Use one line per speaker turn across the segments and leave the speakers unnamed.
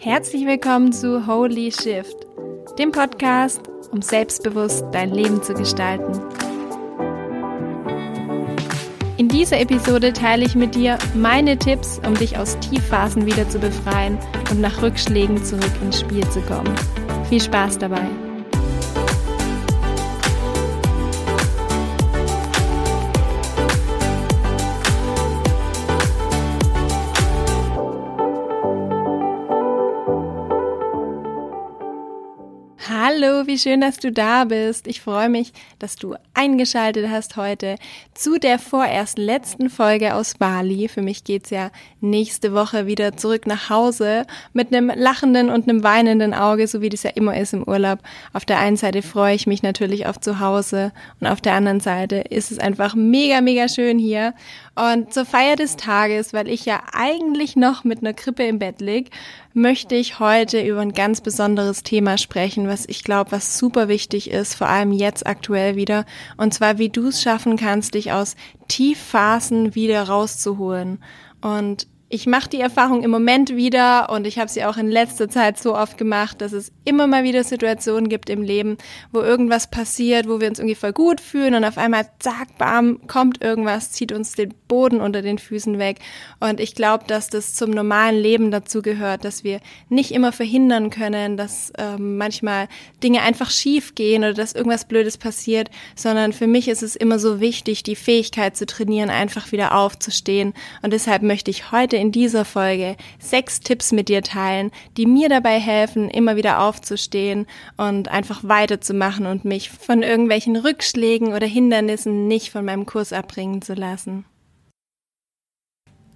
Herzlich willkommen zu Holy Shift, dem Podcast, um selbstbewusst dein Leben zu gestalten. In dieser Episode teile ich mit dir meine Tipps, um dich aus Tiefphasen wieder zu befreien und nach Rückschlägen zurück ins Spiel zu kommen. Viel Spaß dabei! Wie schön, dass du da bist. Ich freue mich, dass du eingeschaltet hast heute zu der vorerst letzten Folge aus Bali. Für mich geht's ja nächste Woche wieder zurück nach Hause mit einem lachenden und einem weinenden Auge, so wie das ja immer ist im Urlaub. Auf der einen Seite freue ich mich natürlich auf zu Hause und auf der anderen Seite ist es einfach mega, mega schön hier. Und zur Feier des Tages, weil ich ja eigentlich noch mit einer Krippe im Bett lieg, möchte ich heute über ein ganz besonderes Thema sprechen, was ich glaube, was super wichtig ist, vor allem jetzt aktuell wieder. Und zwar, wie du es schaffen kannst, dich aus Tiefphasen wieder rauszuholen. Und ich mache die Erfahrung im Moment wieder und ich habe sie auch in letzter Zeit so oft gemacht, dass es immer mal wieder Situationen gibt im Leben, wo irgendwas passiert, wo wir uns irgendwie voll gut fühlen und auf einmal zack, bam, kommt irgendwas, zieht uns den Boden unter den Füßen weg. Und ich glaube, dass das zum normalen Leben dazu gehört, dass wir nicht immer verhindern können, dass ähm, manchmal Dinge einfach schief gehen oder dass irgendwas Blödes passiert, sondern für mich ist es immer so wichtig, die Fähigkeit zu trainieren, einfach wieder aufzustehen. Und deshalb möchte ich heute in dieser Folge sechs Tipps mit dir teilen, die mir dabei helfen, immer wieder aufzustehen und einfach weiterzumachen und mich von irgendwelchen Rückschlägen oder Hindernissen nicht von meinem Kurs abbringen zu lassen.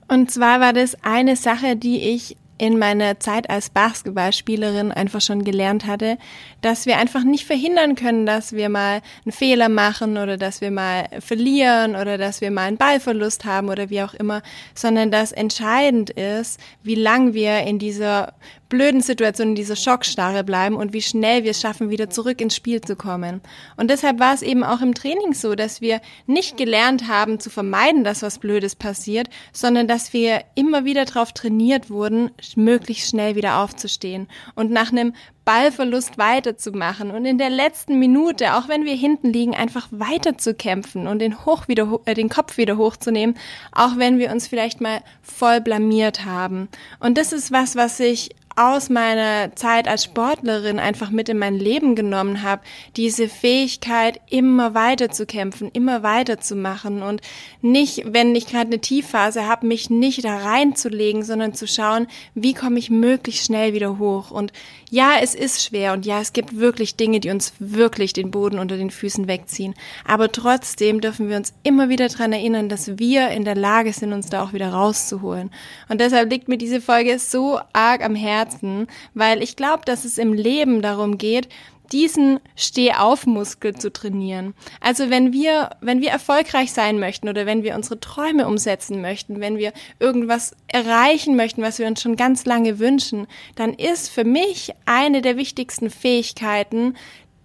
Und zwar war das eine Sache, die ich in meiner Zeit als Basketballspielerin einfach schon gelernt hatte, dass wir einfach nicht verhindern können, dass wir mal einen Fehler machen oder dass wir mal verlieren oder dass wir mal einen Ballverlust haben oder wie auch immer, sondern dass entscheidend ist, wie lang wir in dieser blöden Situation, in dieser Schockstarre bleiben und wie schnell wir es schaffen, wieder zurück ins Spiel zu kommen. Und deshalb war es eben auch im Training so, dass wir nicht gelernt haben zu vermeiden, dass was Blödes passiert, sondern dass wir immer wieder darauf trainiert wurden, möglichst schnell wieder aufzustehen und nach einem Ballverlust weiterzumachen und in der letzten Minute, auch wenn wir hinten liegen, einfach weiterzukämpfen und den, hoch wieder, äh, den Kopf wieder hochzunehmen, auch wenn wir uns vielleicht mal voll blamiert haben. Und das ist was, was ich aus meiner Zeit als Sportlerin einfach mit in mein Leben genommen habe, diese Fähigkeit, immer weiter zu kämpfen, immer weiter zu machen und nicht, wenn ich gerade eine Tiefphase habe, mich nicht da reinzulegen, sondern zu schauen, wie komme ich möglichst schnell wieder hoch. Und ja, es ist schwer und ja, es gibt wirklich Dinge, die uns wirklich den Boden unter den Füßen wegziehen. Aber trotzdem dürfen wir uns immer wieder dran erinnern, dass wir in der Lage sind, uns da auch wieder rauszuholen. Und deshalb liegt mir diese Folge so arg am Herzen, Herzen, weil ich glaube, dass es im Leben darum geht, diesen Stehaufmuskel zu trainieren. Also wenn wir, wenn wir erfolgreich sein möchten oder wenn wir unsere Träume umsetzen möchten, wenn wir irgendwas erreichen möchten, was wir uns schon ganz lange wünschen, dann ist für mich eine der wichtigsten Fähigkeiten,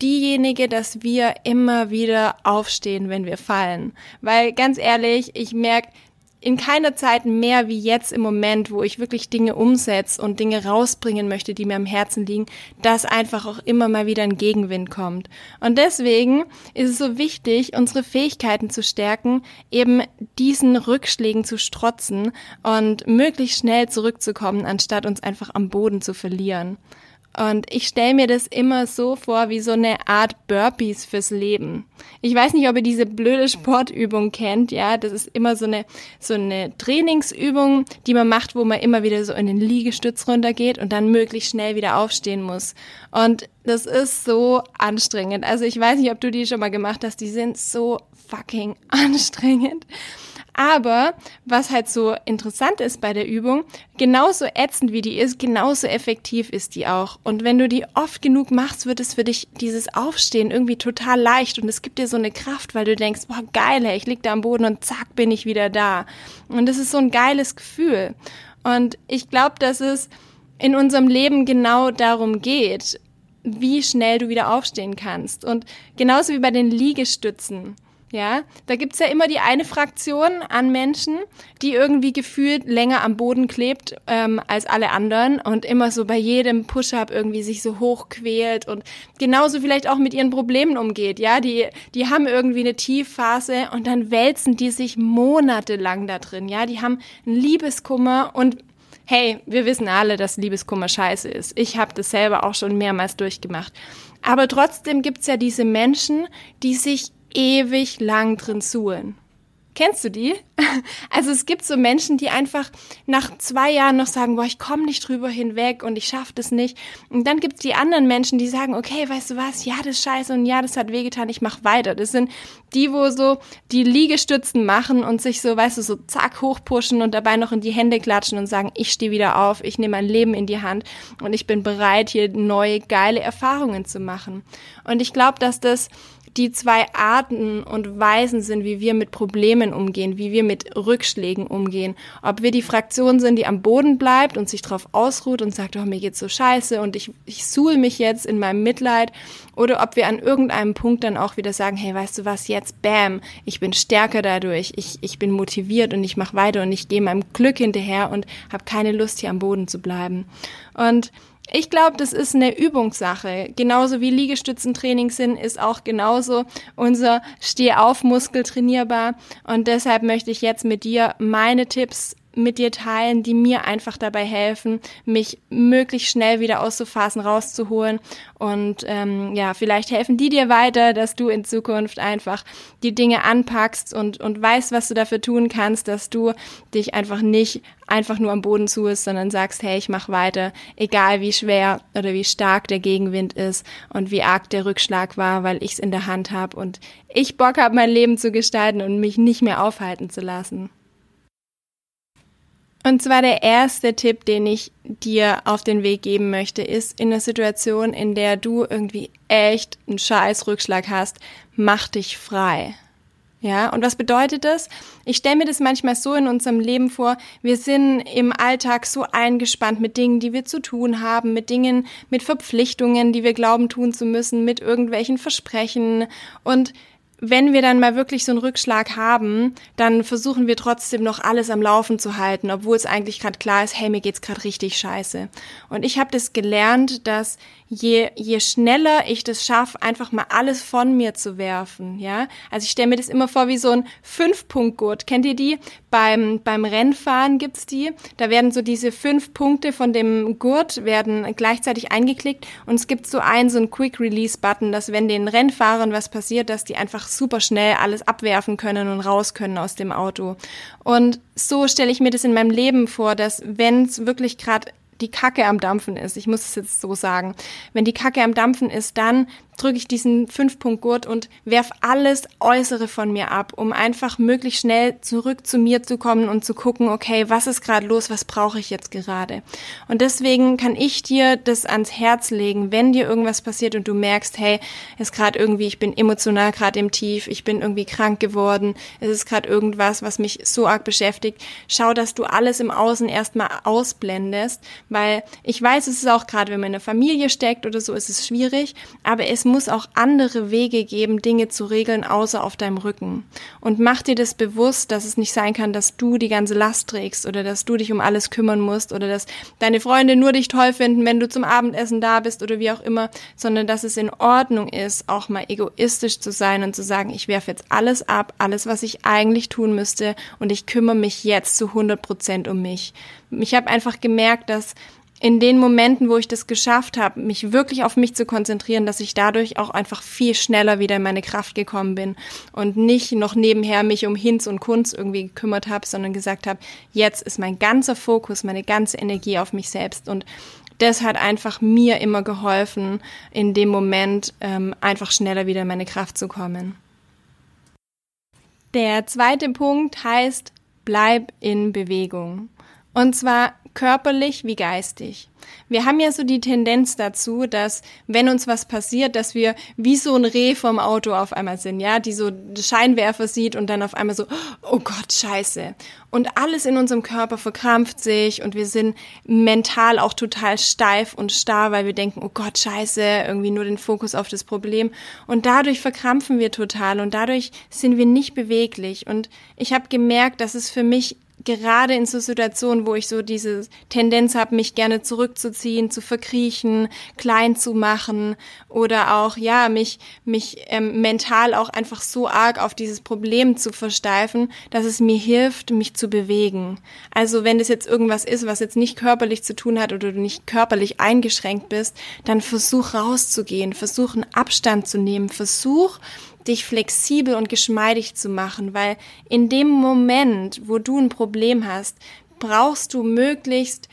diejenige, dass wir immer wieder aufstehen, wenn wir fallen. Weil ganz ehrlich, ich merke, in keiner Zeit mehr wie jetzt im Moment, wo ich wirklich Dinge umsetze und Dinge rausbringen möchte, die mir am Herzen liegen, dass einfach auch immer mal wieder ein Gegenwind kommt. Und deswegen ist es so wichtig, unsere Fähigkeiten zu stärken, eben diesen Rückschlägen zu strotzen und möglichst schnell zurückzukommen, anstatt uns einfach am Boden zu verlieren. Und ich stelle mir das immer so vor wie so eine Art Burpees fürs Leben. Ich weiß nicht, ob ihr diese blöde Sportübung kennt, ja. Das ist immer so eine, so eine Trainingsübung, die man macht, wo man immer wieder so in den Liegestütz runtergeht und dann möglichst schnell wieder aufstehen muss. Und das ist so anstrengend. Also ich weiß nicht, ob du die schon mal gemacht hast. Die sind so fucking anstrengend. Aber was halt so interessant ist bei der Übung, genauso ätzend wie die ist, genauso effektiv ist die auch. Und wenn du die oft genug machst, wird es für dich dieses Aufstehen irgendwie total leicht und es gibt dir so eine Kraft, weil du denkst, boah, geil, ich lieg da am Boden und zack, bin ich wieder da. Und das ist so ein geiles Gefühl. Und ich glaube, dass es in unserem Leben genau darum geht, wie schnell du wieder aufstehen kannst. Und genauso wie bei den Liegestützen Ja, da gibt's ja immer die eine Fraktion an Menschen, die irgendwie gefühlt länger am Boden klebt ähm, als alle anderen und immer so bei jedem Push-up irgendwie sich so hochquält und genauso vielleicht auch mit ihren Problemen umgeht. Ja, die, die haben irgendwie eine Tiefphase und dann wälzen die sich monatelang da drin. Ja, die haben einen Liebeskummer und hey, wir wissen alle, dass Liebeskummer scheiße ist. Ich habe das selber auch schon mehrmals durchgemacht. Aber trotzdem gibt's ja diese Menschen, die sich ewig lang drin suhlen. Kennst du die? Also es gibt so Menschen, die einfach nach zwei Jahren noch sagen, boah, ich komme nicht drüber hinweg und ich schaffe das nicht. Und dann gibt es die anderen Menschen, die sagen, okay, weißt du was, ja, das ist scheiße und ja, das hat wehgetan, ich mach weiter. Das sind die, wo so die Liegestützen machen und sich so, weißt du, so zack hochpushen und dabei noch in die Hände klatschen und sagen, ich stehe wieder auf, ich nehme mein Leben in die Hand und ich bin bereit, hier neue, geile Erfahrungen zu machen. Und ich glaube, dass das die zwei Arten und Weisen sind, wie wir mit Problemen umgehen, wie wir mit Rückschlägen umgehen. Ob wir die Fraktion sind, die am Boden bleibt und sich drauf ausruht und sagt, oh, mir geht's so scheiße und ich, ich suhl mich jetzt in meinem Mitleid, oder ob wir an irgendeinem Punkt dann auch wieder sagen, hey, weißt du was, jetzt, bam, ich bin stärker dadurch, ich, ich bin motiviert und ich mache weiter und ich gehe meinem Glück hinterher und habe keine Lust, hier am Boden zu bleiben. Und ich glaube, das ist eine Übungssache. Genauso wie Liegestützentraining sind, ist auch genauso unser Stehaufmuskel trainierbar. Und deshalb möchte ich jetzt mit dir meine Tipps mit dir teilen, die mir einfach dabei helfen, mich möglichst schnell wieder aus so Phasen rauszuholen. Und ähm, ja, vielleicht helfen die dir weiter, dass du in Zukunft einfach die Dinge anpackst und, und weißt, was du dafür tun kannst, dass du dich einfach nicht einfach nur am Boden zuhörst, sondern sagst, hey, ich mach weiter, egal wie schwer oder wie stark der Gegenwind ist und wie arg der Rückschlag war, weil ich es in der Hand habe und ich Bock habe, mein Leben zu gestalten und mich nicht mehr aufhalten zu lassen. Und zwar der erste Tipp, den ich dir auf den Weg geben möchte, ist in einer Situation, in der du irgendwie echt einen scheiß Rückschlag hast, mach dich frei. Ja, und was bedeutet das? Ich stelle mir das manchmal so in unserem Leben vor, wir sind im Alltag so eingespannt mit Dingen, die wir zu tun haben, mit Dingen, mit Verpflichtungen, die wir glauben tun zu müssen, mit irgendwelchen Versprechen und wenn wir dann mal wirklich so einen Rückschlag haben, dann versuchen wir trotzdem noch alles am Laufen zu halten, obwohl es eigentlich gerade klar ist, hey, mir geht's gerade richtig scheiße. Und ich habe das gelernt, dass je, je schneller ich das schaffe, einfach mal alles von mir zu werfen, ja. Also ich stelle mir das immer vor wie so ein Fünf-Punkt-Gurt. Kennt ihr die? Beim, beim Rennfahren gibt's die. Da werden so diese fünf Punkte von dem Gurt werden gleichzeitig eingeklickt und es gibt so einen, so einen Quick-Release-Button, dass wenn den Rennfahrern was passiert, dass die einfach super schnell alles abwerfen können und raus können aus dem Auto. Und so stelle ich mir das in meinem Leben vor, dass wenn es wirklich gerade die Kacke am Dampfen ist, ich muss es jetzt so sagen, wenn die Kacke am Dampfen ist, dann drücke ich diesen Fünf-Punkt-Gurt und werf alles Äußere von mir ab, um einfach möglichst schnell zurück zu mir zu kommen und zu gucken, okay, was ist gerade los, was brauche ich jetzt gerade? Und deswegen kann ich dir das ans Herz legen, wenn dir irgendwas passiert und du merkst, hey, ist gerade irgendwie, ich bin emotional gerade im Tief, ich bin irgendwie krank geworden, es ist gerade irgendwas, was mich so arg beschäftigt, schau, dass du alles im Außen erstmal ausblendest, weil ich weiß, es ist auch gerade, wenn man in der Familie steckt oder so, ist es schwierig, aber es muss auch andere Wege geben, Dinge zu regeln, außer auf deinem Rücken. Und mach dir das bewusst, dass es nicht sein kann, dass du die ganze Last trägst oder dass du dich um alles kümmern musst oder dass deine Freunde nur dich toll finden, wenn du zum Abendessen da bist oder wie auch immer, sondern dass es in Ordnung ist, auch mal egoistisch zu sein und zu sagen, ich werfe jetzt alles ab, alles, was ich eigentlich tun müsste und ich kümmere mich jetzt zu 100 Prozent um mich. Ich habe einfach gemerkt, dass in den Momenten, wo ich das geschafft habe, mich wirklich auf mich zu konzentrieren, dass ich dadurch auch einfach viel schneller wieder in meine Kraft gekommen bin und nicht noch nebenher mich um Hinz und Kunz irgendwie gekümmert habe, sondern gesagt habe, jetzt ist mein ganzer Fokus, meine ganze Energie auf mich selbst und das hat einfach mir immer geholfen, in dem Moment ähm, einfach schneller wieder in meine Kraft zu kommen. Der zweite Punkt heißt, bleib in Bewegung. Und zwar körperlich wie geistig. Wir haben ja so die Tendenz dazu, dass wenn uns was passiert, dass wir wie so ein Reh vom Auto auf einmal sind, ja, die so Scheinwerfer sieht und dann auf einmal so, oh Gott, scheiße. Und alles in unserem Körper verkrampft sich und wir sind mental auch total steif und starr, weil wir denken, oh Gott, scheiße, irgendwie nur den Fokus auf das Problem. Und dadurch verkrampfen wir total und dadurch sind wir nicht beweglich. Und ich habe gemerkt, dass es für mich gerade in so Situationen, wo ich so diese Tendenz habe, mich gerne zurückzuziehen, zu verkriechen, klein zu machen oder auch ja mich mich ähm, mental auch einfach so arg auf dieses Problem zu versteifen, dass es mir hilft, mich zu bewegen. Also wenn das jetzt irgendwas ist, was jetzt nicht körperlich zu tun hat oder du nicht körperlich eingeschränkt bist, dann versuch rauszugehen, versuch einen Abstand zu nehmen, versuch dich flexibel und geschmeidig zu machen, weil in dem Moment, wo du ein Problem hast, brauchst du möglichst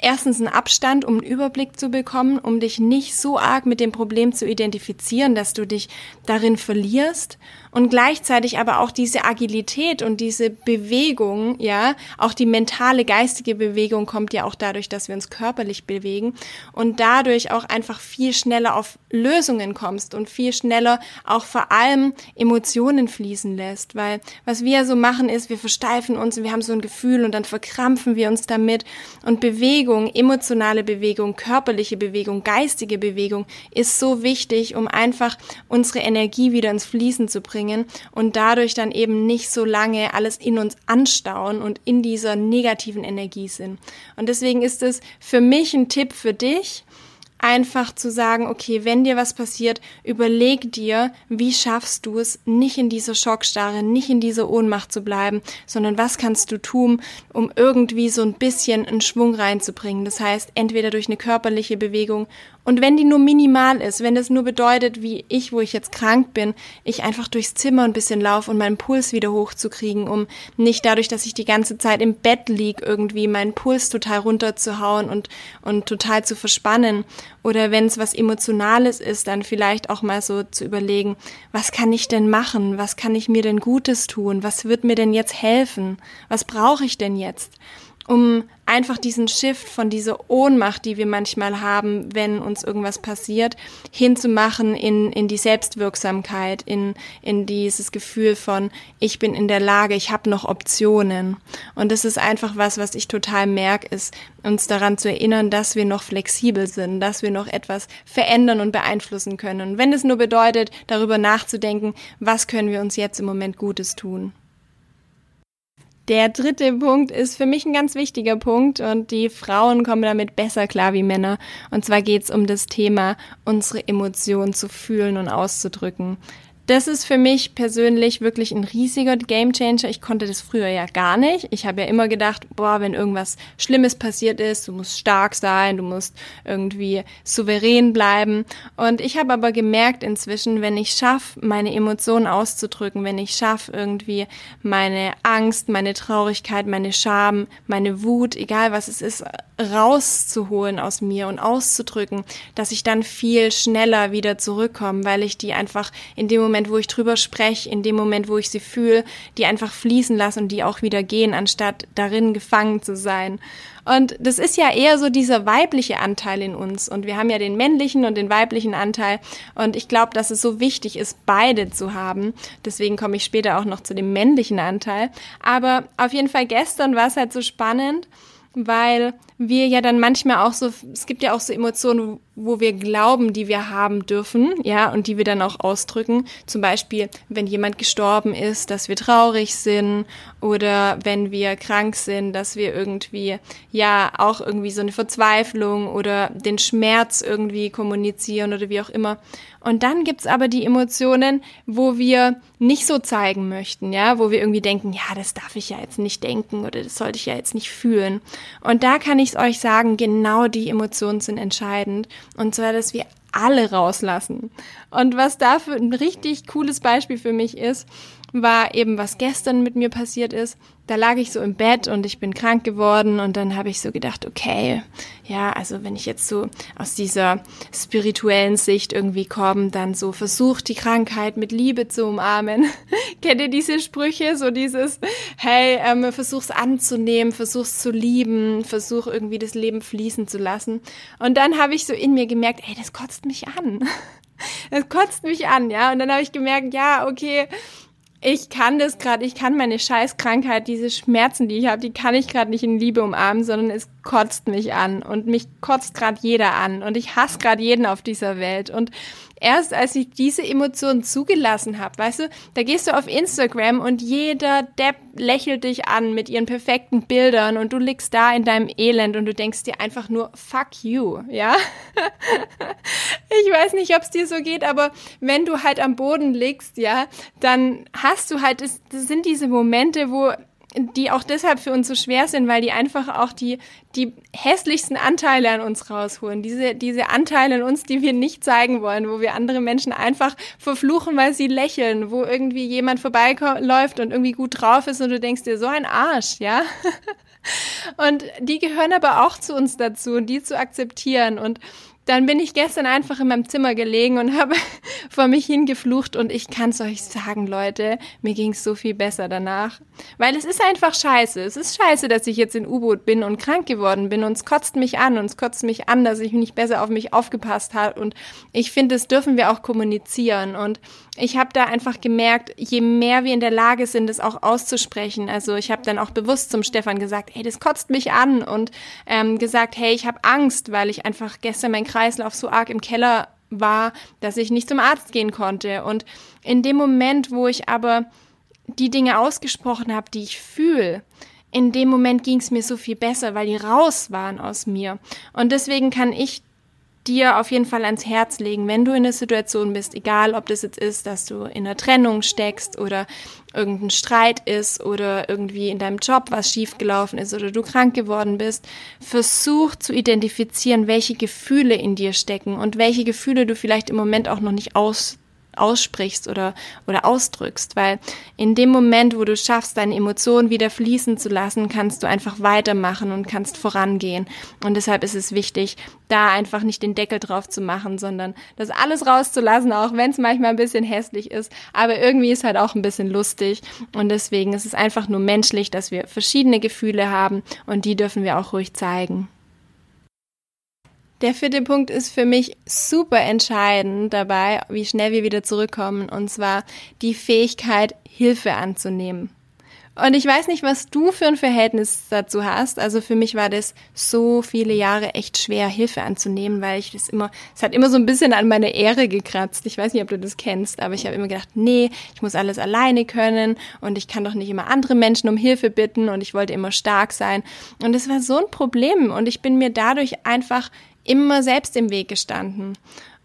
erstens einen Abstand, um einen Überblick zu bekommen, um dich nicht so arg mit dem Problem zu identifizieren, dass du dich darin verlierst und gleichzeitig aber auch diese Agilität und diese Bewegung, ja, auch die mentale, geistige Bewegung kommt ja auch dadurch, dass wir uns körperlich bewegen und dadurch auch einfach viel schneller auf Lösungen kommst und viel schneller auch vor allem Emotionen fließen lässt, weil was wir so machen ist, wir versteifen uns und wir haben so ein Gefühl und dann verkrampfen wir uns damit. Und Bewegung, emotionale Bewegung, körperliche Bewegung, geistige Bewegung ist so wichtig, um einfach unsere Energie wieder ins Fließen zu bringen bringen und dadurch dann eben nicht so lange alles in uns anstauen und in dieser negativen Energie sind. Und deswegen ist es für mich ein Tipp für dich, einfach zu sagen, okay, wenn dir was passiert, überleg dir, wie schaffst du es, nicht in dieser Schockstarre, nicht in dieser Ohnmacht zu bleiben, sondern was kannst du tun, um irgendwie so ein bisschen einen Schwung reinzubringen. Das heißt, entweder durch eine körperliche Bewegung und wenn die nur minimal ist, wenn das nur bedeutet, wie ich, wo ich jetzt krank bin, ich einfach durchs Zimmer ein bisschen laufe und meinen Puls wieder hochzukriegen, um nicht dadurch, dass ich die ganze Zeit im Bett lieg, irgendwie meinen Puls total runterzuhauen und, und total zu verspannen. Oder wenn es was Emotionales ist, dann vielleicht auch mal so zu überlegen, was kann ich denn machen? Was kann ich mir denn Gutes tun? Was wird mir denn jetzt helfen? Was brauche ich denn jetzt? Um einfach diesen Shift von dieser Ohnmacht, die wir manchmal haben, wenn uns irgendwas passiert, hinzumachen in, in die Selbstwirksamkeit, in, in dieses Gefühl von, ich bin in der Lage, ich habe noch Optionen. Und das ist einfach was, was ich total merke, ist uns daran zu erinnern, dass wir noch flexibel sind, dass wir noch etwas verändern und beeinflussen können. Und wenn es nur bedeutet, darüber nachzudenken, was können wir uns jetzt im Moment Gutes tun. Der dritte Punkt ist für mich ein ganz wichtiger Punkt und die Frauen kommen damit besser klar wie Männer. Und zwar geht es um das Thema, unsere Emotionen zu fühlen und auszudrücken das ist für mich persönlich wirklich ein riesiger Gamechanger. Ich konnte das früher ja gar nicht. Ich habe ja immer gedacht, boah, wenn irgendwas Schlimmes passiert ist, du musst stark sein, du musst irgendwie souverän bleiben. Und ich habe aber gemerkt inzwischen, wenn ich schaffe, meine Emotionen auszudrücken, wenn ich schaffe, irgendwie meine Angst, meine Traurigkeit, meine Scham, meine Wut, egal was es ist, rauszuholen aus mir und auszudrücken, dass ich dann viel schneller wieder zurückkomme, weil ich die einfach in dem Moment Moment, wo ich drüber spreche, in dem Moment, wo ich sie fühle, die einfach fließen lasse und die auch wieder gehen, anstatt darin gefangen zu sein. Und das ist ja eher so dieser weibliche Anteil in uns. Und wir haben ja den männlichen und den weiblichen Anteil. Und ich glaube, dass es so wichtig ist, beide zu haben. Deswegen komme ich später auch noch zu dem männlichen Anteil. Aber auf jeden Fall gestern war es halt so spannend, weil wir ja dann manchmal auch so, es gibt ja auch so Emotionen, wo wir glauben, die wir haben dürfen, ja, und die wir dann auch ausdrücken. Zum Beispiel, wenn jemand gestorben ist, dass wir traurig sind oder wenn wir krank sind, dass wir irgendwie, ja, auch irgendwie so eine Verzweiflung oder den Schmerz irgendwie kommunizieren oder wie auch immer. Und dann gibt's aber die Emotionen, wo wir nicht so zeigen möchten, ja, wo wir irgendwie denken, ja, das darf ich ja jetzt nicht denken oder das sollte ich ja jetzt nicht fühlen. Und da kann ich es euch sagen, genau die Emotionen sind entscheidend. Und zwar, dass wir alle rauslassen. Und was dafür ein richtig cooles Beispiel für mich ist, war eben, was gestern mit mir passiert ist. Da lag ich so im Bett und ich bin krank geworden und dann habe ich so gedacht, okay, ja, also wenn ich jetzt so aus dieser spirituellen Sicht irgendwie komme, dann so versucht die Krankheit mit Liebe zu umarmen. Kennt ihr diese Sprüche? So dieses, hey, ähm, versuch's anzunehmen, versuch's zu lieben, versuch irgendwie das Leben fließen zu lassen. Und dann habe ich so in mir gemerkt, ey, das kotzt mich an. Das kotzt mich an, ja. Und dann habe ich gemerkt, ja, okay, ich kann das gerade, ich kann meine Scheißkrankheit, diese Schmerzen, die ich habe, die kann ich gerade nicht in Liebe umarmen, sondern es kotzt mich an und mich kotzt gerade jeder an und ich hasse gerade jeden auf dieser Welt und erst als ich diese Emotionen zugelassen habe, weißt du, da gehst du auf Instagram und jeder Depp lächelt dich an mit ihren perfekten Bildern und du liegst da in deinem Elend und du denkst dir einfach nur fuck you, ja? ich weiß nicht, ob es dir so geht, aber wenn du halt am Boden liegst, ja, dann hast du halt, das, das sind diese Momente, wo die auch deshalb für uns so schwer sind, weil die einfach auch die, die hässlichsten Anteile an uns rausholen. Diese, diese Anteile in uns, die wir nicht zeigen wollen, wo wir andere Menschen einfach verfluchen, weil sie lächeln, wo irgendwie jemand vorbeiläuft und irgendwie gut drauf ist und du denkst dir, so ein Arsch, ja? Und die gehören aber auch zu uns dazu, die zu akzeptieren und dann bin ich gestern einfach in meinem Zimmer gelegen und habe vor mich hingeflucht und ich kann es euch sagen, Leute, mir ging es so viel besser danach. Weil es ist einfach scheiße. Es ist scheiße, dass ich jetzt in U-Boot bin und krank geworden bin und es kotzt mich an und es kotzt mich an, dass ich nicht besser auf mich aufgepasst habe und ich finde, das dürfen wir auch kommunizieren und ich habe da einfach gemerkt, je mehr wir in der Lage sind, das auch auszusprechen. Also ich habe dann auch bewusst zum Stefan gesagt, hey, das kotzt mich an und ähm, gesagt, hey, ich habe Angst, weil ich einfach gestern mein Kreislauf so arg im Keller war, dass ich nicht zum Arzt gehen konnte. Und in dem Moment, wo ich aber die Dinge ausgesprochen habe, die ich fühle, in dem Moment ging es mir so viel besser, weil die raus waren aus mir. Und deswegen kann ich dir auf jeden Fall ans Herz legen, wenn du in einer Situation bist, egal ob das jetzt ist, dass du in einer Trennung steckst oder irgendein Streit ist oder irgendwie in deinem Job was schiefgelaufen ist oder du krank geworden bist, versuch zu identifizieren, welche Gefühle in dir stecken und welche Gefühle du vielleicht im Moment auch noch nicht aus aussprichst oder, oder ausdrückst, weil in dem Moment, wo du schaffst, deine Emotionen wieder fließen zu lassen, kannst du einfach weitermachen und kannst vorangehen. Und deshalb ist es wichtig, da einfach nicht den Deckel drauf zu machen, sondern das alles rauszulassen, auch wenn es manchmal ein bisschen hässlich ist. Aber irgendwie ist halt auch ein bisschen lustig. Und deswegen ist es einfach nur menschlich, dass wir verschiedene Gefühle haben und die dürfen wir auch ruhig zeigen. Der vierte Punkt ist für mich super entscheidend dabei, wie schnell wir wieder zurückkommen, und zwar die Fähigkeit, Hilfe anzunehmen. Und ich weiß nicht, was du für ein Verhältnis dazu hast. Also für mich war das so viele Jahre echt schwer, Hilfe anzunehmen, weil ich das immer, es hat immer so ein bisschen an meine Ehre gekratzt. Ich weiß nicht, ob du das kennst, aber ich habe immer gedacht, nee, ich muss alles alleine können und ich kann doch nicht immer andere Menschen um Hilfe bitten und ich wollte immer stark sein. Und das war so ein Problem und ich bin mir dadurch einfach immer selbst im Weg gestanden.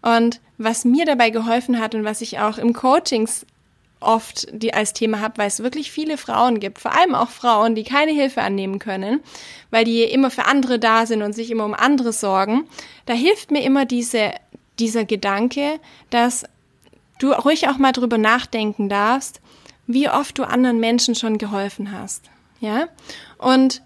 Und was mir dabei geholfen hat und was ich auch im Coachings oft die als Thema habe, weil es wirklich viele Frauen gibt, vor allem auch Frauen, die keine Hilfe annehmen können, weil die immer für andere da sind und sich immer um andere sorgen. Da hilft mir immer diese, dieser Gedanke, dass du ruhig auch mal drüber nachdenken darfst, wie oft du anderen Menschen schon geholfen hast. Ja? Und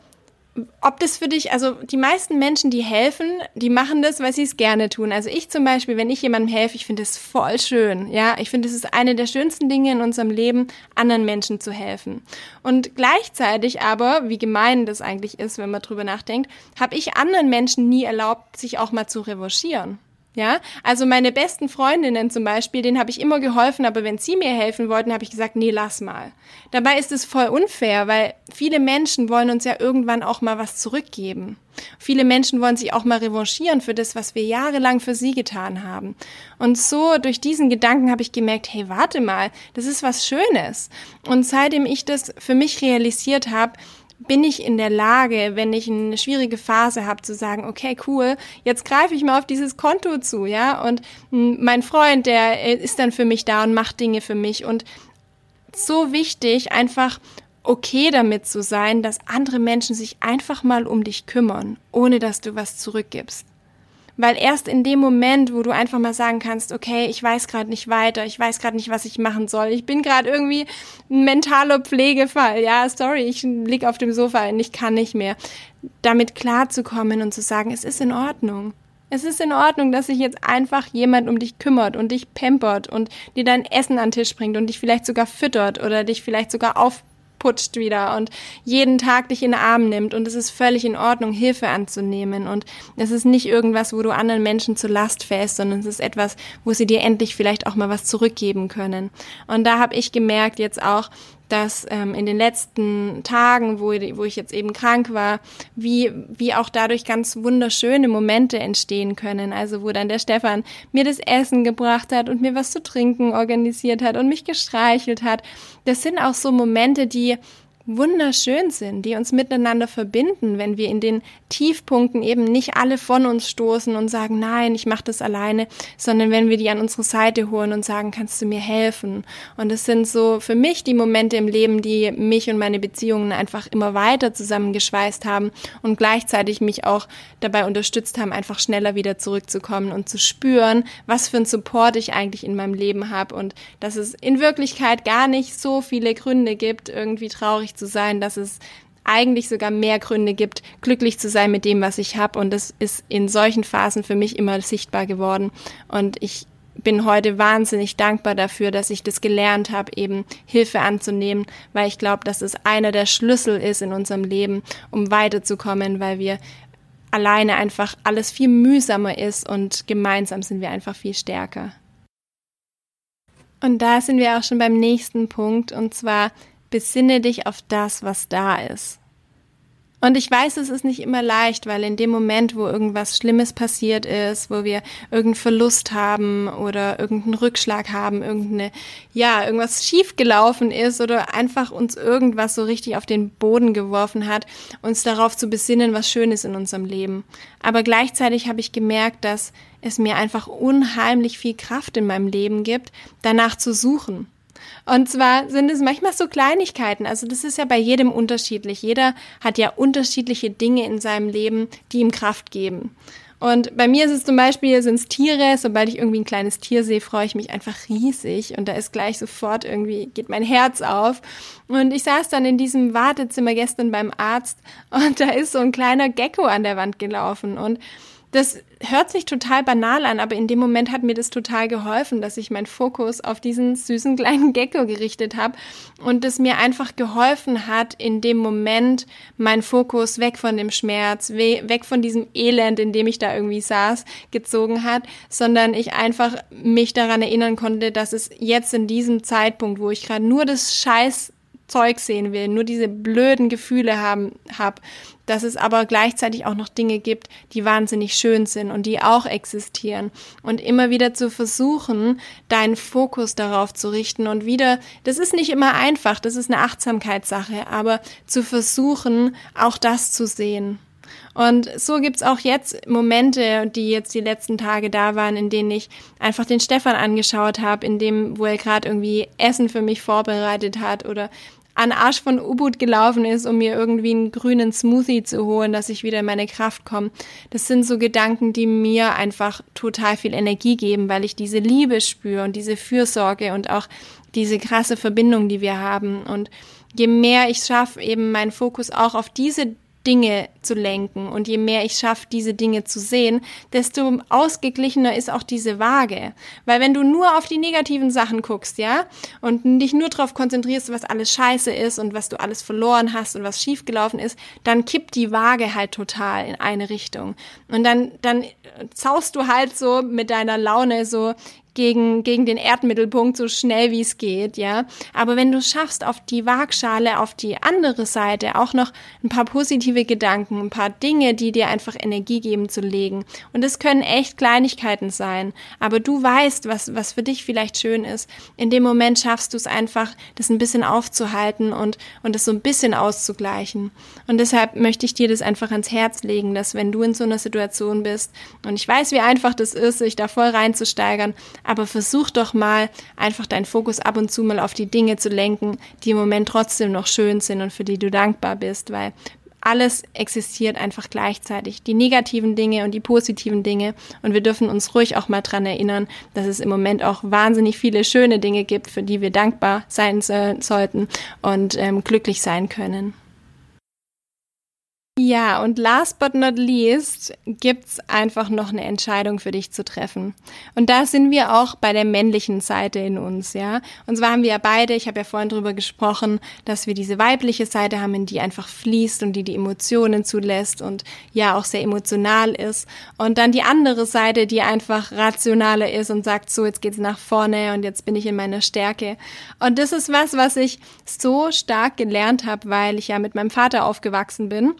ob das für dich, also die meisten Menschen, die helfen, die machen das, weil sie es gerne tun. Also ich zum Beispiel, wenn ich jemandem helfe, ich finde es voll schön. Ja, ich finde, es ist eine der schönsten Dinge in unserem Leben, anderen Menschen zu helfen. Und gleichzeitig aber, wie gemein das eigentlich ist, wenn man drüber nachdenkt, habe ich anderen Menschen nie erlaubt, sich auch mal zu revanchieren. Ja, also meine besten Freundinnen zum Beispiel, denen habe ich immer geholfen, aber wenn sie mir helfen wollten, habe ich gesagt, nee, lass mal. Dabei ist es voll unfair, weil viele Menschen wollen uns ja irgendwann auch mal was zurückgeben. Viele Menschen wollen sich auch mal revanchieren für das, was wir jahrelang für sie getan haben. Und so durch diesen Gedanken habe ich gemerkt, hey, warte mal, das ist was Schönes. Und seitdem ich das für mich realisiert habe, bin ich in der Lage, wenn ich eine schwierige Phase habe, zu sagen, okay, cool, jetzt greife ich mal auf dieses Konto zu, ja, und mein Freund, der äh, ist dann für mich da und macht Dinge für mich und so wichtig, einfach okay damit zu sein, dass andere Menschen sich einfach mal um dich kümmern, ohne dass du was zurückgibst. Weil erst in dem Moment, wo du einfach mal sagen kannst, okay, ich weiß gerade nicht weiter, ich weiß gerade nicht, was ich machen soll, ich bin gerade irgendwie ein mentaler Pflegefall, ja, sorry, ich lieg auf dem Sofa und ich kann nicht mehr. Damit klarzukommen und zu sagen, es ist in Ordnung. Es ist in Ordnung, dass sich jetzt einfach jemand um dich kümmert und dich pampert und dir dein Essen an den Tisch bringt und dich vielleicht sogar füttert oder dich vielleicht sogar auf putscht wieder und jeden Tag dich in den Arm nimmt und es ist völlig in Ordnung, Hilfe anzunehmen und es ist nicht irgendwas, wo du anderen Menschen zur Last fällst, sondern es ist etwas, wo sie dir endlich vielleicht auch mal was zurückgeben können. Und da habe ich gemerkt jetzt auch, dass ähm, in den letzten Tagen, wo, wo ich jetzt eben krank war, wie, wie auch dadurch ganz wunderschöne Momente entstehen können. Also wo dann der Stefan mir das Essen gebracht hat und mir was zu trinken organisiert hat und mich gestreichelt hat. Das sind auch so Momente, die wunderschön sind, die uns miteinander verbinden, wenn wir in den Tiefpunkten eben nicht alle von uns stoßen und sagen, nein, ich mache das alleine, sondern wenn wir die an unsere Seite holen und sagen, kannst du mir helfen? Und es sind so für mich die Momente im Leben, die mich und meine Beziehungen einfach immer weiter zusammengeschweißt haben und gleichzeitig mich auch dabei unterstützt haben, einfach schneller wieder zurückzukommen und zu spüren, was für ein Support ich eigentlich in meinem Leben habe und dass es in Wirklichkeit gar nicht so viele Gründe gibt, irgendwie traurig zu sein, dass es eigentlich sogar mehr Gründe gibt, glücklich zu sein mit dem, was ich habe. Und das ist in solchen Phasen für mich immer sichtbar geworden. Und ich bin heute wahnsinnig dankbar dafür, dass ich das gelernt habe, eben Hilfe anzunehmen, weil ich glaube, dass es einer der Schlüssel ist in unserem Leben, um weiterzukommen, weil wir alleine einfach alles viel mühsamer ist und gemeinsam sind wir einfach viel stärker. Und da sind wir auch schon beim nächsten Punkt, und zwar besinne dich auf das, was da ist. Und ich weiß, es ist nicht immer leicht, weil in dem Moment, wo irgendwas Schlimmes passiert ist, wo wir irgendeinen Verlust haben oder irgendeinen Rückschlag haben, irgendeine, ja, irgendwas schiefgelaufen ist oder einfach uns irgendwas so richtig auf den Boden geworfen hat, uns darauf zu besinnen, was schön ist in unserem Leben. Aber gleichzeitig habe ich gemerkt, dass es mir einfach unheimlich viel Kraft in meinem Leben gibt, danach zu suchen und zwar sind es manchmal so Kleinigkeiten. Also das ist ja bei jedem unterschiedlich. Jeder hat ja unterschiedliche Dinge in seinem Leben, die ihm Kraft geben. Und bei mir ist es zum Beispiel, sind es Tiere. Sobald ich irgendwie ein kleines Tier sehe, freue ich mich einfach riesig. Und da ist gleich sofort irgendwie, geht mein Herz auf. Und ich saß dann in diesem Wartezimmer gestern beim Arzt und da ist so ein kleiner Gecko an der Wand gelaufen. Und das hört sich total banal an, aber in dem Moment hat mir das total geholfen, dass ich meinen Fokus auf diesen süßen kleinen Gecko gerichtet habe und es mir einfach geholfen hat, in dem Moment meinen Fokus weg von dem Schmerz, weg von diesem Elend, in dem ich da irgendwie saß, gezogen hat, sondern ich einfach mich daran erinnern konnte, dass es jetzt in diesem Zeitpunkt, wo ich gerade nur das Scheiß Zeug sehen will, nur diese blöden Gefühle haben hab, dass es aber gleichzeitig auch noch Dinge gibt, die wahnsinnig schön sind und die auch existieren und immer wieder zu versuchen, deinen Fokus darauf zu richten und wieder, das ist nicht immer einfach, das ist eine Achtsamkeitssache, aber zu versuchen, auch das zu sehen. Und so gibt's auch jetzt Momente, die jetzt die letzten Tage da waren, in denen ich einfach den Stefan angeschaut habe, in dem, wo er gerade irgendwie Essen für mich vorbereitet hat oder an Arsch von U-Boot gelaufen ist, um mir irgendwie einen grünen Smoothie zu holen, dass ich wieder in meine Kraft komme. Das sind so Gedanken, die mir einfach total viel Energie geben, weil ich diese Liebe spüre und diese Fürsorge und auch diese krasse Verbindung, die wir haben. Und je mehr ich schaffe, eben meinen Fokus auch auf diese Dinge zu lenken. Und je mehr ich schaffe, diese Dinge zu sehen, desto ausgeglichener ist auch diese Waage. Weil wenn du nur auf die negativen Sachen guckst, ja, und dich nur darauf konzentrierst, was alles scheiße ist und was du alles verloren hast und was schiefgelaufen ist, dann kippt die Waage halt total in eine Richtung. Und dann, dann zaust du halt so mit deiner Laune so gegen, gegen den Erdmittelpunkt so schnell wie es geht, ja. Aber wenn du schaffst, auf die Waagschale, auf die andere Seite auch noch ein paar positive Gedanken, ein paar Dinge, die dir einfach Energie geben, zu legen. Und es können echt Kleinigkeiten sein. Aber du weißt, was, was für dich vielleicht schön ist. In dem Moment schaffst du es einfach, das ein bisschen aufzuhalten und, und das so ein bisschen auszugleichen. Und deshalb möchte ich dir das einfach ans Herz legen, dass wenn du in so einer Situation bist, und ich weiß, wie einfach das ist, sich da voll reinzusteigern, aber versuch doch mal einfach deinen Fokus ab und zu mal auf die Dinge zu lenken, die im Moment trotzdem noch schön sind und für die du dankbar bist, weil alles existiert einfach gleichzeitig. Die negativen Dinge und die positiven Dinge. Und wir dürfen uns ruhig auch mal dran erinnern, dass es im Moment auch wahnsinnig viele schöne Dinge gibt, für die wir dankbar sein sollten und ähm, glücklich sein können. Ja, und last but not least gibt's einfach noch eine Entscheidung für dich zu treffen. Und da sind wir auch bei der männlichen Seite in uns, ja. Und zwar haben wir ja beide, ich habe ja vorhin drüber gesprochen, dass wir diese weibliche Seite haben, in die einfach fließt und die die Emotionen zulässt und ja auch sehr emotional ist. Und dann die andere Seite, die einfach rationaler ist und sagt, so, jetzt geht's nach vorne und jetzt bin ich in meiner Stärke. Und das ist was, was ich so stark gelernt habe, weil ich ja mit meinem Vater aufgewachsen bin.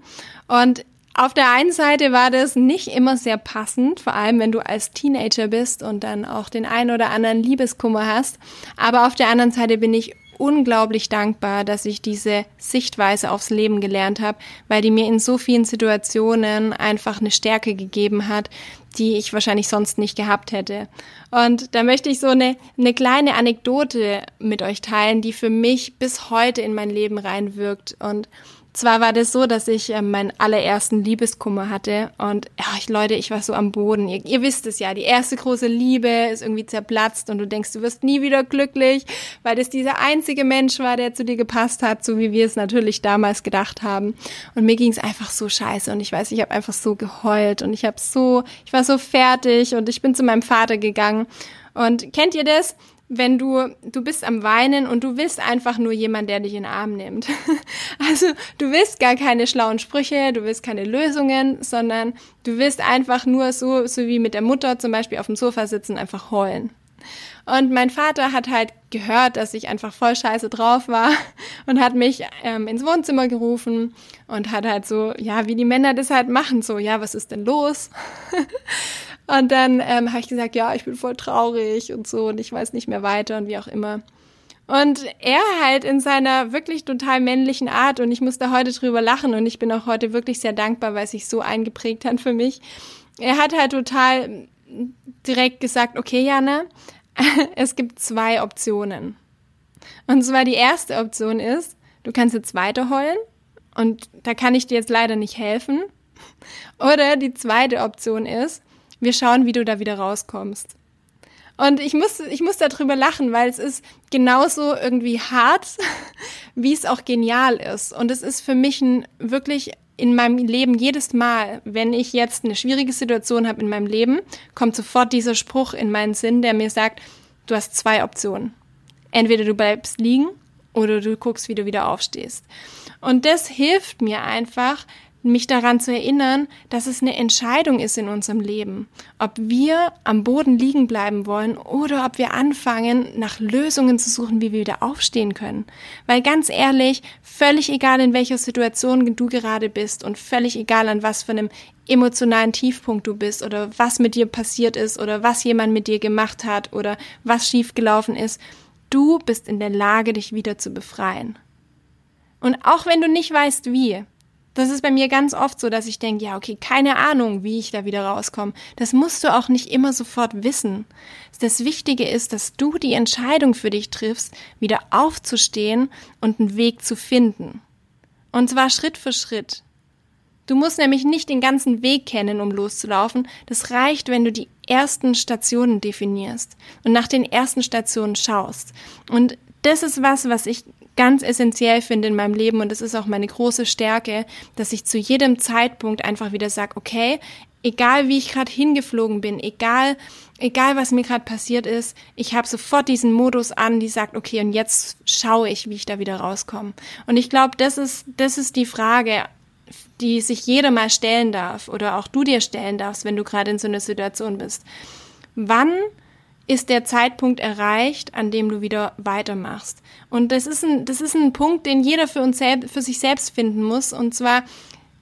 Und auf der einen Seite war das nicht immer sehr passend, vor allem wenn du als Teenager bist und dann auch den ein oder anderen Liebeskummer hast. Aber auf der anderen Seite bin ich unglaublich dankbar, dass ich diese Sichtweise aufs Leben gelernt habe, weil die mir in so vielen Situationen einfach eine Stärke gegeben hat, die ich wahrscheinlich sonst nicht gehabt hätte. Und da möchte ich so eine, eine kleine Anekdote mit euch teilen, die für mich bis heute in mein Leben reinwirkt und zwar war das so, dass ich äh, meinen allerersten Liebeskummer hatte und ja, ich, Leute, ich war so am Boden. Ihr, ihr, wisst es ja, die erste große Liebe ist irgendwie zerplatzt und du denkst, du wirst nie wieder glücklich, weil das dieser einzige Mensch war, der zu dir gepasst hat, so wie wir es natürlich damals gedacht haben. Und mir ging es einfach so scheiße und ich weiß, ich habe einfach so geheult und ich habe so, ich war so fertig und ich bin zu meinem Vater gegangen. Und kennt ihr das? Wenn du, du bist am Weinen und du willst einfach nur jemand, der dich in den Arm nimmt. Also du willst gar keine schlauen Sprüche, du willst keine Lösungen, sondern du willst einfach nur so, so wie mit der Mutter zum Beispiel auf dem Sofa sitzen, einfach heulen. Und mein Vater hat halt gehört, dass ich einfach voll scheiße drauf war und hat mich ähm, ins Wohnzimmer gerufen und hat halt so, ja, wie die Männer das halt machen, so, ja, was ist denn los? Und dann ähm, habe ich gesagt, ja, ich bin voll traurig und so und ich weiß nicht mehr weiter und wie auch immer. Und er halt in seiner wirklich total männlichen Art und ich muss da heute drüber lachen und ich bin auch heute wirklich sehr dankbar, weil es sich so eingeprägt hat für mich. Er hat halt total direkt gesagt, okay, Jana, es gibt zwei Optionen. Und zwar die erste Option ist, du kannst jetzt weiter heulen und da kann ich dir jetzt leider nicht helfen. Oder die zweite Option ist, wir schauen, wie du da wieder rauskommst. Und ich muss, ich muss darüber lachen, weil es ist genauso irgendwie hart, wie es auch genial ist. Und es ist für mich ein wirklich in meinem Leben jedes Mal, wenn ich jetzt eine schwierige Situation habe in meinem Leben, kommt sofort dieser Spruch in meinen Sinn, der mir sagt, du hast zwei Optionen. Entweder du bleibst liegen oder du guckst, wie du wieder aufstehst. Und das hilft mir einfach, mich daran zu erinnern, dass es eine Entscheidung ist in unserem Leben, ob wir am Boden liegen bleiben wollen oder ob wir anfangen, nach Lösungen zu suchen, wie wir wieder aufstehen können. Weil ganz ehrlich, völlig egal in welcher Situation du gerade bist und völlig egal an was für einem emotionalen Tiefpunkt du bist oder was mit dir passiert ist oder was jemand mit dir gemacht hat oder was schiefgelaufen ist, du bist in der Lage, dich wieder zu befreien. Und auch wenn du nicht weißt, wie, das ist bei mir ganz oft so, dass ich denke, ja, okay, keine Ahnung, wie ich da wieder rauskomme. Das musst du auch nicht immer sofort wissen. Das Wichtige ist, dass du die Entscheidung für dich triffst, wieder aufzustehen und einen Weg zu finden. Und zwar Schritt für Schritt. Du musst nämlich nicht den ganzen Weg kennen, um loszulaufen. Das reicht, wenn du die ersten Stationen definierst und nach den ersten Stationen schaust. Und das ist was, was ich ganz essentiell finde in meinem Leben und das ist auch meine große Stärke, dass ich zu jedem Zeitpunkt einfach wieder sage, okay, egal wie ich gerade hingeflogen bin, egal egal was mir gerade passiert ist, ich habe sofort diesen Modus an, die sagt, okay, und jetzt schaue ich, wie ich da wieder rauskomme. Und ich glaube, das ist das ist die Frage, die sich jeder mal stellen darf oder auch du dir stellen darfst, wenn du gerade in so einer Situation bist. Wann ist der Zeitpunkt erreicht, an dem du wieder weitermachst. Und das ist ein, das ist ein Punkt, den jeder für uns selbst, für sich selbst finden muss. Und zwar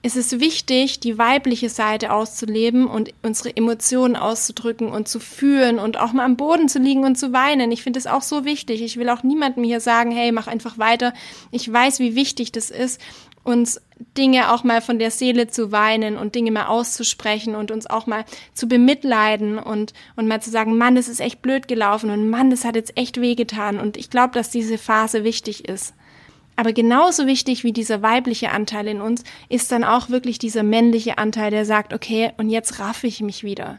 ist es wichtig, die weibliche Seite auszuleben und unsere Emotionen auszudrücken und zu fühlen und auch mal am Boden zu liegen und zu weinen. Ich finde das auch so wichtig. Ich will auch niemandem hier sagen, hey, mach einfach weiter. Ich weiß, wie wichtig das ist uns Dinge auch mal von der Seele zu weinen und Dinge mal auszusprechen und uns auch mal zu bemitleiden und, und mal zu sagen, Mann, das ist echt blöd gelaufen und Mann, das hat jetzt echt wehgetan. Und ich glaube, dass diese Phase wichtig ist. Aber genauso wichtig wie dieser weibliche Anteil in uns ist dann auch wirklich dieser männliche Anteil, der sagt, okay, und jetzt raffe ich mich wieder.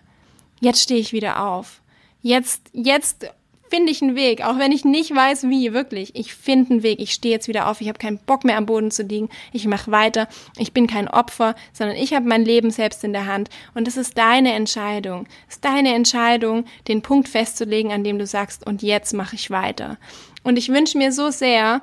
Jetzt stehe ich wieder auf. Jetzt, jetzt finde ich einen Weg, auch wenn ich nicht weiß wie, wirklich. Ich finde einen Weg. Ich stehe jetzt wieder auf. Ich habe keinen Bock mehr am Boden zu liegen. Ich mache weiter. Ich bin kein Opfer, sondern ich habe mein Leben selbst in der Hand. Und es ist deine Entscheidung. Es ist deine Entscheidung, den Punkt festzulegen, an dem du sagst, und jetzt mache ich weiter. Und ich wünsche mir so sehr,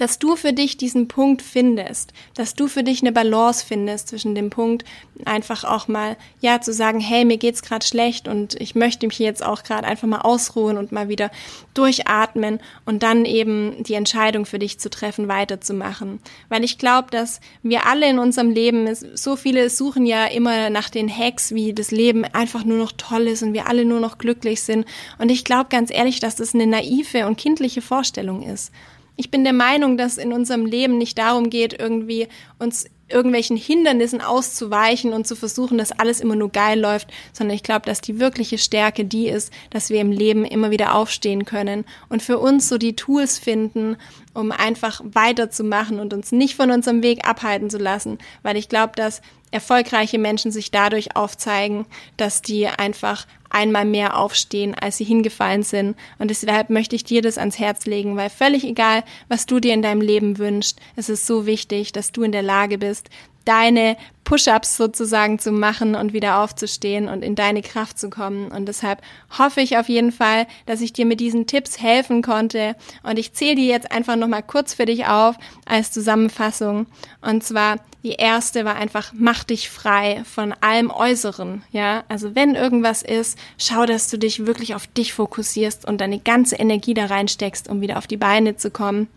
dass du für dich diesen Punkt findest, dass du für dich eine Balance findest zwischen dem Punkt, einfach auch mal, ja, zu sagen, hey, mir geht's gerade schlecht und ich möchte mich jetzt auch gerade einfach mal ausruhen und mal wieder durchatmen und dann eben die Entscheidung für dich zu treffen, weiterzumachen. Weil ich glaube, dass wir alle in unserem Leben, so viele suchen ja immer nach den Hacks, wie das Leben einfach nur noch toll ist und wir alle nur noch glücklich sind. Und ich glaube ganz ehrlich, dass das eine naive und kindliche Vorstellung ist. Ich bin der Meinung, dass in unserem Leben nicht darum geht, irgendwie uns irgendwelchen Hindernissen auszuweichen und zu versuchen, dass alles immer nur geil läuft, sondern ich glaube, dass die wirkliche Stärke die ist, dass wir im Leben immer wieder aufstehen können und für uns so die Tools finden, um einfach weiterzumachen und uns nicht von unserem Weg abhalten zu lassen, weil ich glaube, dass erfolgreiche Menschen sich dadurch aufzeigen, dass die einfach einmal mehr aufstehen, als sie hingefallen sind. Und deshalb möchte ich dir das ans Herz legen, weil völlig egal, was du dir in deinem Leben wünschst, es ist so wichtig, dass du in der Lage bist, deine Push-ups sozusagen zu machen und wieder aufzustehen und in deine Kraft zu kommen. Und deshalb hoffe ich auf jeden Fall, dass ich dir mit diesen Tipps helfen konnte. Und ich zähle die jetzt einfach nochmal kurz für dich auf als Zusammenfassung. Und zwar die erste war einfach, mach dich frei von allem Äußeren. Ja, also wenn irgendwas ist, schau, dass du dich wirklich auf dich fokussierst und deine ganze Energie da reinsteckst, um wieder auf die Beine zu kommen.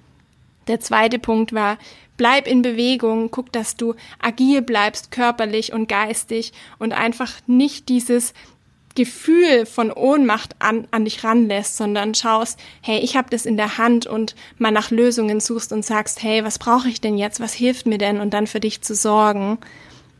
Der zweite Punkt war, bleib in Bewegung, guck, dass du agil bleibst, körperlich und geistig und einfach nicht dieses Gefühl von Ohnmacht an, an dich ranlässt, sondern schaust, hey, ich habe das in der Hand und mal nach Lösungen suchst und sagst, hey, was brauche ich denn jetzt, was hilft mir denn und dann für dich zu sorgen.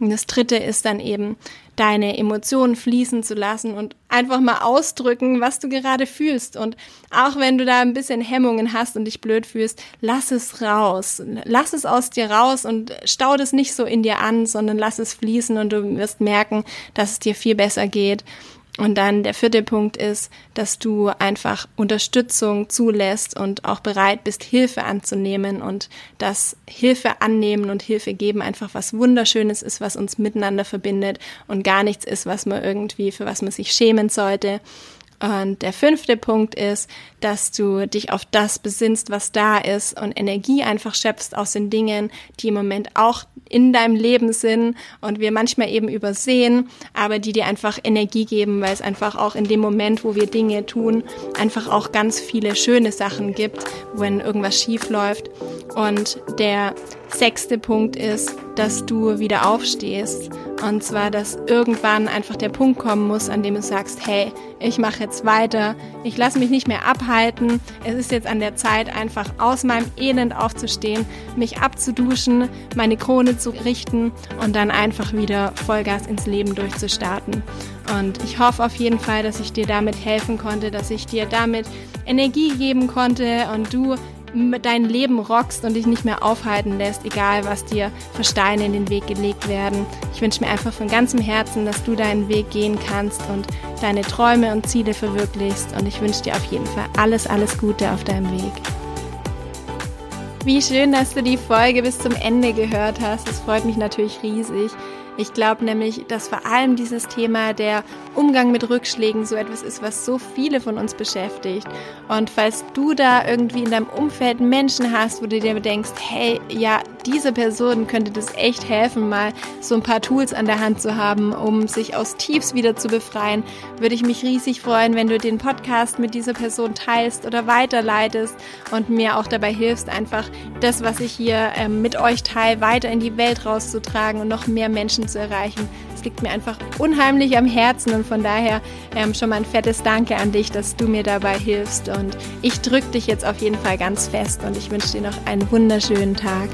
Und das dritte ist dann eben, deine Emotionen fließen zu lassen und einfach mal ausdrücken, was du gerade fühlst. Und auch wenn du da ein bisschen Hemmungen hast und dich blöd fühlst, lass es raus. Lass es aus dir raus und stau das nicht so in dir an, sondern lass es fließen und du wirst merken, dass es dir viel besser geht. Und dann der vierte Punkt ist, dass du einfach Unterstützung zulässt und auch bereit bist, Hilfe anzunehmen und dass Hilfe annehmen und Hilfe geben einfach was Wunderschönes ist, was uns miteinander verbindet und gar nichts ist, was man irgendwie, für was man sich schämen sollte. Und der fünfte Punkt ist, dass du dich auf das besinnst, was da ist und Energie einfach schöpfst aus den Dingen, die im Moment auch in deinem Leben sind und wir manchmal eben übersehen, aber die dir einfach Energie geben, weil es einfach auch in dem Moment, wo wir Dinge tun, einfach auch ganz viele schöne Sachen gibt, wenn irgendwas schief läuft. Und der sechste Punkt ist, dass du wieder aufstehst. Und zwar, dass irgendwann einfach der Punkt kommen muss, an dem du sagst, hey, ich mache jetzt weiter, ich lasse mich nicht mehr abhalten. Es ist jetzt an der Zeit, einfach aus meinem Elend aufzustehen, mich abzuduschen, meine Krone zu richten und dann einfach wieder Vollgas ins Leben durchzustarten. Und ich hoffe auf jeden Fall, dass ich dir damit helfen konnte, dass ich dir damit Energie geben konnte und du dein Leben rockst und dich nicht mehr aufhalten lässt, egal was dir für Steine in den Weg gelegt werden. Ich wünsche mir einfach von ganzem Herzen, dass du deinen Weg gehen kannst und deine Träume und Ziele verwirklichst. Und ich wünsche dir auf jeden Fall alles, alles Gute auf deinem Weg. Wie schön, dass du die Folge bis zum Ende gehört hast. Es freut mich natürlich riesig. Ich glaube nämlich, dass vor allem dieses Thema der Umgang mit Rückschlägen so etwas ist, was so viele von uns beschäftigt. Und falls du da irgendwie in deinem Umfeld Menschen hast, wo du dir denkst, hey, ja, diese Person könnte das echt helfen, mal so ein paar Tools an der Hand zu haben, um sich aus Tiefs wieder zu befreien, würde ich mich riesig freuen, wenn du den Podcast mit dieser Person teilst oder weiterleitest und mir auch dabei hilfst, einfach das, was ich hier ähm, mit euch teile, weiter in die Welt rauszutragen und noch mehr Menschen zu erreichen. Es liegt mir einfach unheimlich am Herzen und von daher ähm, schon mal ein fettes Danke an dich, dass du mir dabei hilfst und ich drücke dich jetzt auf jeden Fall ganz fest und ich wünsche dir noch einen wunderschönen Tag.